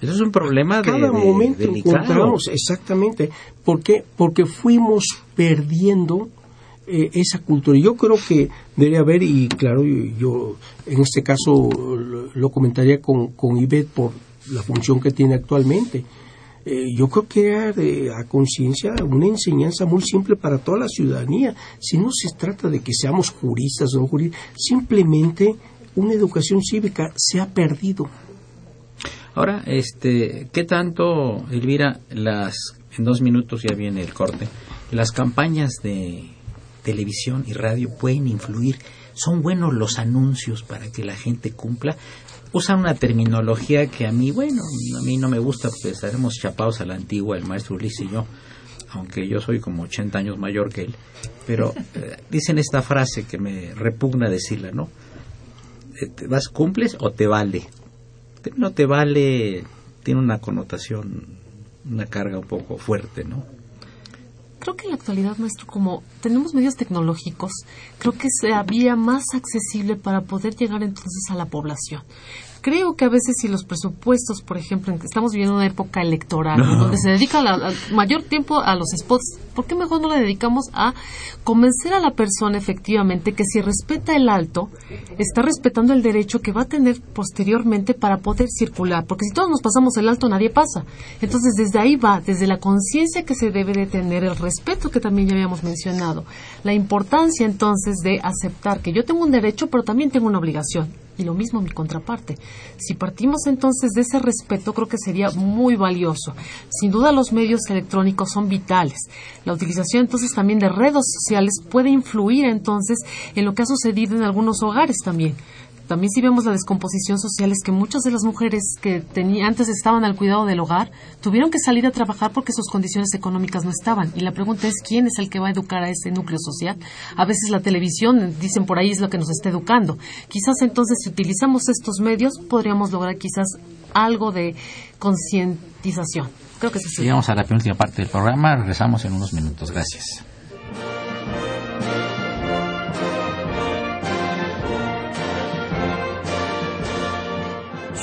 Eso es un problema de, cada de- momento delicado. encontramos exactamente ¿por qué? porque fuimos perdiendo eh, esa cultura yo creo que debería haber y claro yo, en este caso lo, comentaría con, con Ivette por la función que tiene actualmente Eh, yo creo que era a conciencia una enseñanza muy simple para toda la ciudadanía. Si no se trata de que seamos juristas o no juristas, simplemente una educación cívica se ha perdido. Ahora, este, ¿qué tanto, Elvira, las, en dos minutos ya viene el corte, las campañas de televisión y radio pueden influir? ¿Son buenos los anuncios para que la gente cumpla? Usan una terminología que a mí, bueno, a mí no me gusta porque estaremos chapados a la antigua, el maestro Ulises y yo, aunque yo soy como 80 años mayor que él, pero eh, dicen esta frase que me repugna decirla, ¿no? Eh, ¿Te vas, cumples o te vale? no te vale tiene una connotación, una carga un poco fuerte, ¿no? Creo que en la actualidad, maestro, como tenemos medios tecnológicos, creo que se había más accesible para poder llegar entonces a la población creo que a veces si los presupuestos, por ejemplo, estamos viviendo una época electoral donde se dedica la, mayor tiempo a los spots, ¿por qué mejor no le dedicamos a convencer a la persona efectivamente que si respeta el alto, está respetando el derecho que va a tener posteriormente para poder circular? Porque si todos nos pasamos el alto, nadie pasa. Entonces, desde ahí va, desde la conciencia que se debe de tener, el respeto que también ya habíamos mencionado, la importancia entonces de aceptar que yo tengo un derecho, pero también tengo una obligación y lo mismo mi contraparte. Si partimos entonces de ese respeto, creo que sería muy valioso. Sin duda los medios electrónicos son vitales. La utilización entonces también de redes sociales puede influir entonces en lo que ha sucedido en algunos hogares también también si vemos la descomposición social es que muchas de las mujeres que antes estaban al cuidado del hogar tuvieron que salir a trabajar porque sus condiciones económicas no estaban. Y la pregunta es quién es el que va a educar a ese núcleo social. A veces la televisión, dicen por ahí, es lo que nos está educando. Quizás entonces si utilizamos estos medios podríamos lograr quizás algo de concientización. Creo que sí. Llegamos a la penúltima parte del programa. Regresamos en unos minutos. Gracias.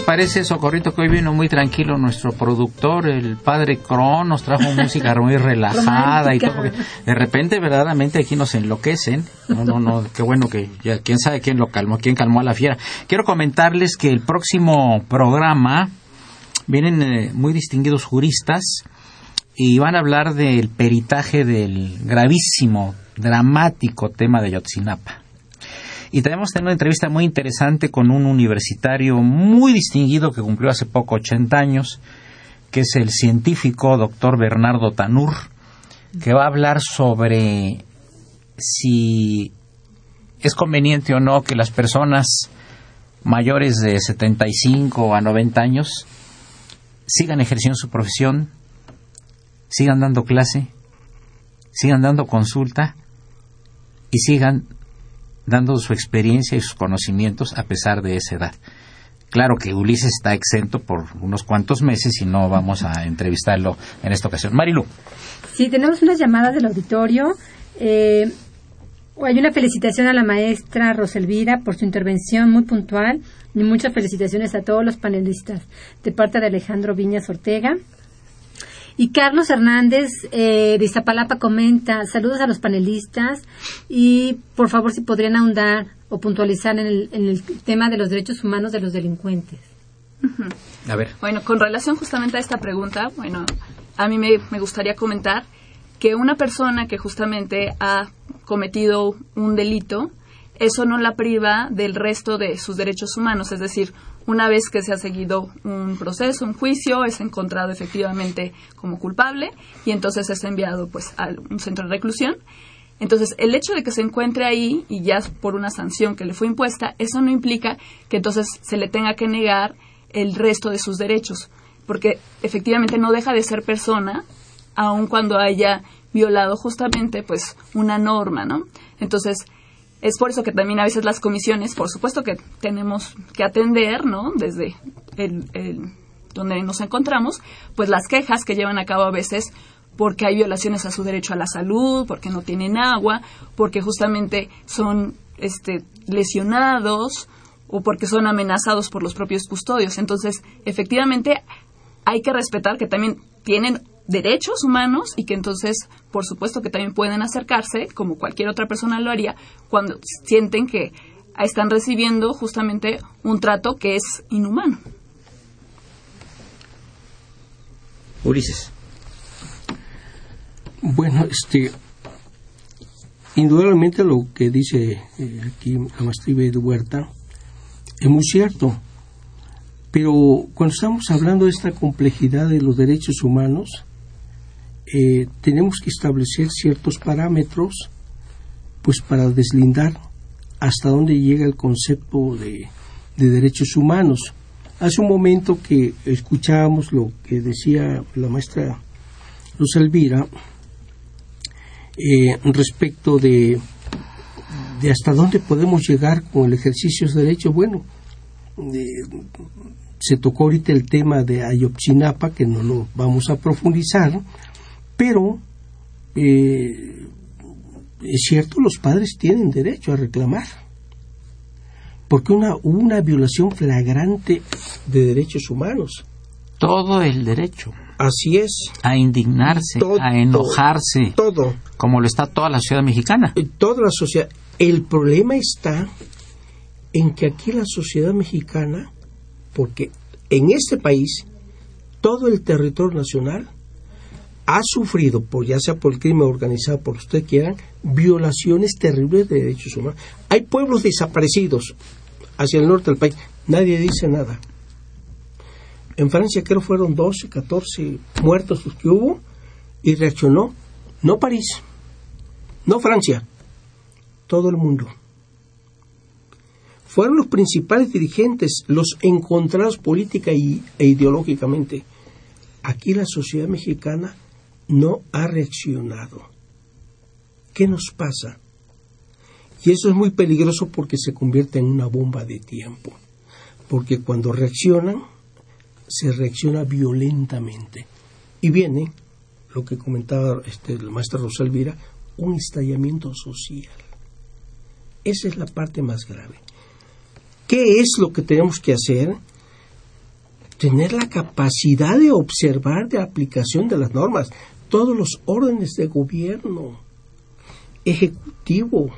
Parece, Socorrito, que hoy vino muy tranquilo nuestro productor, el padre Cron, nos trajo música muy [LAUGHS] relajada y todo, de repente verdaderamente aquí nos enloquecen. No, no, no, qué bueno que ya, quién sabe quién lo calmó, quién calmó a la fiera. Quiero comentarles que el próximo programa vienen eh, muy distinguidos juristas y van a hablar del peritaje del gravísimo, dramático tema de Yotzinapa. Y tenemos una entrevista muy interesante con un universitario muy distinguido que cumplió hace poco 80 años, que es el científico doctor Bernardo Tanur, que va a hablar sobre si es conveniente o no que las personas mayores de 75 a 90 años sigan ejerciendo su profesión, sigan dando clase, sigan dando consulta y sigan dando su experiencia y sus conocimientos a pesar de esa edad. Claro que Ulises está exento por unos cuantos meses y no vamos a entrevistarlo en esta ocasión. Marilu. Sí, tenemos unas llamadas del auditorio. Eh, hay una felicitación a la maestra Roselvira por su intervención muy puntual y muchas felicitaciones a todos los panelistas de parte de Alejandro Viñas Ortega. Y Carlos Hernández eh, de Iztapalapa comenta, saludos a los panelistas y por favor si podrían ahondar o puntualizar en el, tema de los derechos humanos de los delincuentes. A ver. Bueno, con relación justamente a esta pregunta, bueno, a mí me, me gustaría comentar que una persona que justamente ha cometido un delito, eso no la priva del resto de sus derechos humanos, es decir, Una vez que se ha seguido un proceso, un juicio, es encontrado efectivamente como culpable y entonces es enviado pues a un centro de reclusión. Entonces, el hecho de que se encuentre ahí y ya por una sanción que le fue impuesta, eso no implica que entonces se le tenga que negar el resto de sus derechos, porque efectivamente no deja de ser persona aun cuando haya violado justamente pues una norma, ¿no? Entonces, es por eso que también a veces las comisiones, por supuesto que tenemos que atender, ¿no? Desde el, donde nos encontramos, pues las quejas que llevan a cabo a veces porque hay violaciones a su derecho a la salud, porque no tienen agua, porque justamente son este, lesionados o porque son amenazados por los propios custodios. Entonces, efectivamente, hay que respetar que también tienen derechos humanos y que entonces, por supuesto, que también pueden acercarse, como cualquier otra persona lo haría, cuando sienten que están recibiendo justamente un trato que es inhumano. Ulises. Bueno, este, indudablemente lo que dice eh, aquí Amastribe de Huerta es muy cierto, pero cuando estamos hablando de esta complejidad de los derechos humanos, eh, tenemos que establecer ciertos parámetros pues para deslindar hasta dónde llega el concepto de, derechos humanos. Hace un momento que escuchábamos lo que decía la maestra Luz Elvira eh, respecto de, de hasta dónde podemos llegar con el ejercicio de derechos. Bueno, se tocó ahorita el tema de Ayotzinapa, que no lo vamos a profundizar, pero eh, es cierto, los padres tienen derecho a reclamar, porque una, una violación flagrante de derechos humanos. Todo el derecho. Así es. A indignarse, a enojarse. Todo. Como lo está toda la sociedad mexicana. Eh, toda la sociedad. El problema está en que aquí la sociedad mexicana, porque en este país, todo el territorio nacional ha sufrido, por ya sea por el crimen organizado, por usted quieran, violaciones terribles de derechos humanos. Hay pueblos desaparecidos hacia el norte del país, nadie dice nada. En Francia creo fueron 12, 14 muertos los que hubo y reaccionó no París, no Francia, todo el mundo. Fueron los principales dirigentes, los encontrados política e ideológicamente. Aquí la sociedad mexicana no ha reaccionado. ¿Qué nos pasa? Y eso es muy peligroso porque se convierte en una bomba de tiempo. Porque cuando reaccionan, se reacciona violentamente. Y viene, lo que comentaba este, la maestra Rosa Elvira, un estallamiento social. Esa es la parte más grave. ¿Qué es lo que tenemos que hacer? Tener la capacidad de observar de aplicación de las normas todos los órdenes de gobierno, ejecutivo,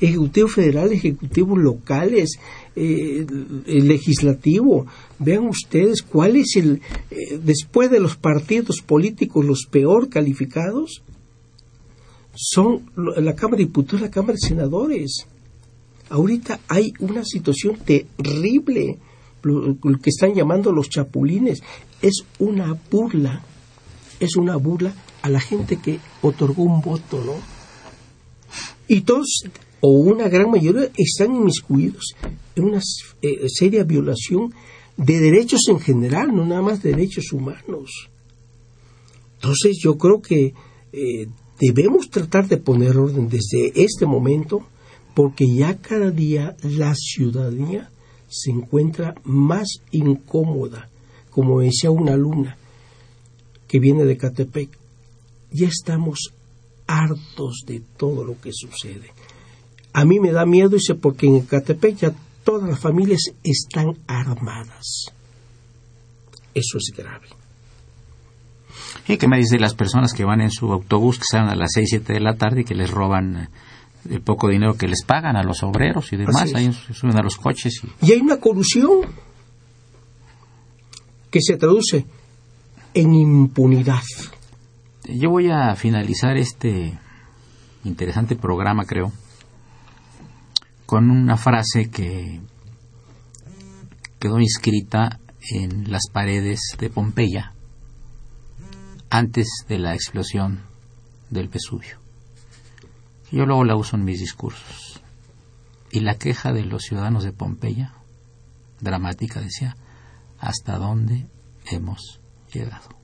ejecutivo federal, ejecutivos locales, eh, el legislativo. Vean ustedes cuál es el, eh, después de los partidos políticos, los peor calificados, son la Cámara de Diputados la Cámara de Senadores. Ahorita hay una situación terrible, lo que están llamando los chapulines. Es una burla, es una burla a la gente que otorgó un voto, ¿no? Y todos, o una gran mayoría, están inmiscuidos en una eh, seria violación de derechos en general, no nada más derechos humanos. Entonces yo creo que eh, debemos tratar de poner orden desde este momento, porque ya cada día la ciudadanía se encuentra más incómoda, como decía una alumna que viene de Catepec ya estamos hartos de todo lo que sucede. A mí me da miedo, dice, porque en Ecatepec ya todas las familias están armadas. Eso es grave. ¿Y qué me dice las personas que van en su autobús, que salen a las 6, 7 de la tarde y que les roban eh, el poco dinero que les pagan a los obreros y demás? Ahí suben a los coches. Y... y hay una corrupción que se traduce en impunidad. Yo voy a finalizar este interesante programa, creo, con una frase que, quedó inscrita en las paredes de Pompeya antes de la explosión del Vesubio. Yo luego la uso en mis discursos. Y la queja de los ciudadanos de Pompeya, dramática, decía, ¿hasta dónde hemos llegado?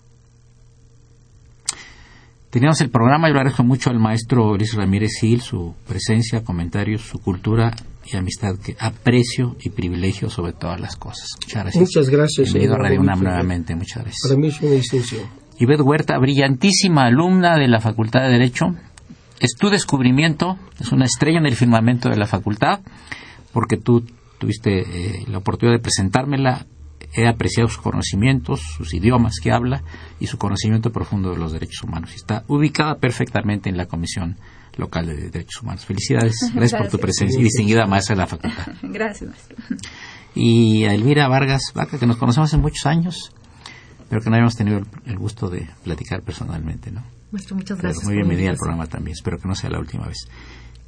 Teníamos el programa, yo le agradezco mucho al maestro Luis Ramírez Gil, su presencia, comentarios, su cultura y amistad que aprecio y privilegio sobre todas las cosas. Muchas gracias. Muchas gracias. Bienvenido a Radio UNAM nuevamente, muchas gracias. Para mí es una distinción. Ivette Huerta, brillantísima alumna de la Facultad de Derecho. Es tu descubrimiento, es una estrella en el firmamento de la facultad, porque tú tuviste eh, la oportunidad de presentármela. He apreciado sus conocimientos, sus idiomas que habla y su conocimiento profundo de los derechos humanos. Está ubicada perfectamente en la Comisión Local de Derechos Humanos. Felicidades, [LAUGHS] gracias, por tu presencia y distinguida maestra de la facultad. [LAUGHS] Gracias, maestro. Y a Elvira Vargas Vaca, que nos conocemos hace muchos años, pero que no habíamos tenido el, gusto de platicar personalmente, ¿no? Maestro, muchas Pero gracias. muy bienvenida al programa también. Espero que no sea la última vez.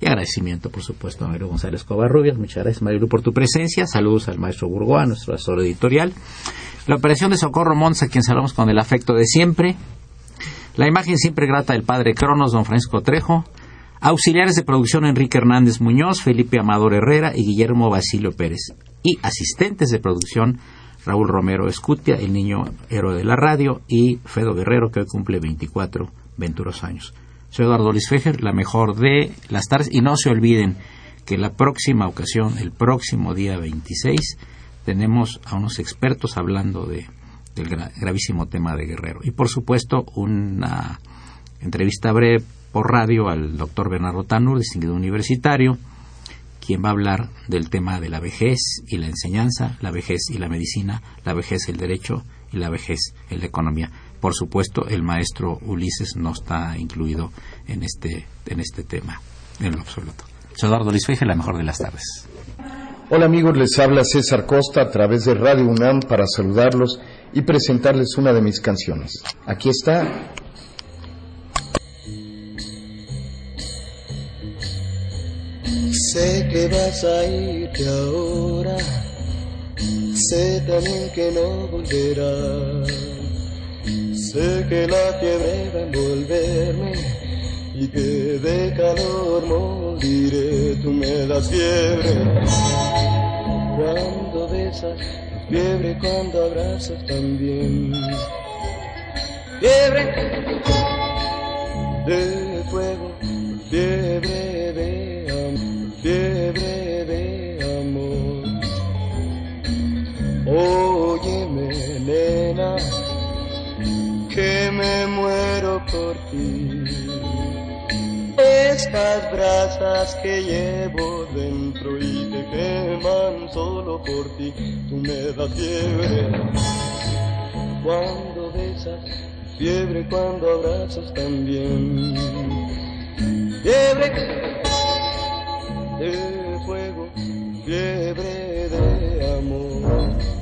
Y agradecimiento, por supuesto, a Mario González Covarrubias. Muchas gracias, Marilu, por tu presencia. Saludos al maestro Burgoa, nuestro asesor editorial. La operación de Socorro Mons, a quien saludamos con el afecto de siempre. La imagen siempre grata del padre Cronos, don Francisco Trejo. Auxiliares de producción Enrique Hernández Muñoz, Felipe Amador Herrera y Guillermo Basilio Pérez. Y asistentes de producción Raúl Romero Escutia, el niño héroe de la radio, y Fedo Guerrero, que hoy cumple 24 venturos años. Soy Eduardo Luis Fejer, la mejor de las tardes. Y no se olviden que la próxima ocasión, el próximo día 26, tenemos a unos expertos hablando de, del gra- gravísimo tema de Guerrero. Y por supuesto, una entrevista breve por radio al doctor Bernardo Tanur, distinguido universitario, quien va a hablar del tema de la vejez y la enseñanza, la vejez y la medicina, la vejez el derecho y la vejez en la economía. Por supuesto, el maestro Ulises no está incluido en este, en este tema, en lo absoluto. Soy Eduardo Luis Feje, la mejor de las tardes. Hola amigos, les habla César Costa a través de Radio UNAM para saludarlos y presentarles una de mis canciones. Aquí está. Sé que vas a irte ahora, sé también que no volverás. Sé que la fiebre va a envolverme y que de calor moriré. Tú me das fiebre cuando besas, fiebre cuando abrazas también. Fiebre de fuego, fiebre de amor, fiebre de amor. Óyeme, nena, que me muero por ti. Estas brasas que llevo dentro y que queman solo por ti, tú me das fiebre cuando besas, fiebre cuando abrazas también. Fiebre de fuego, fiebre de amor.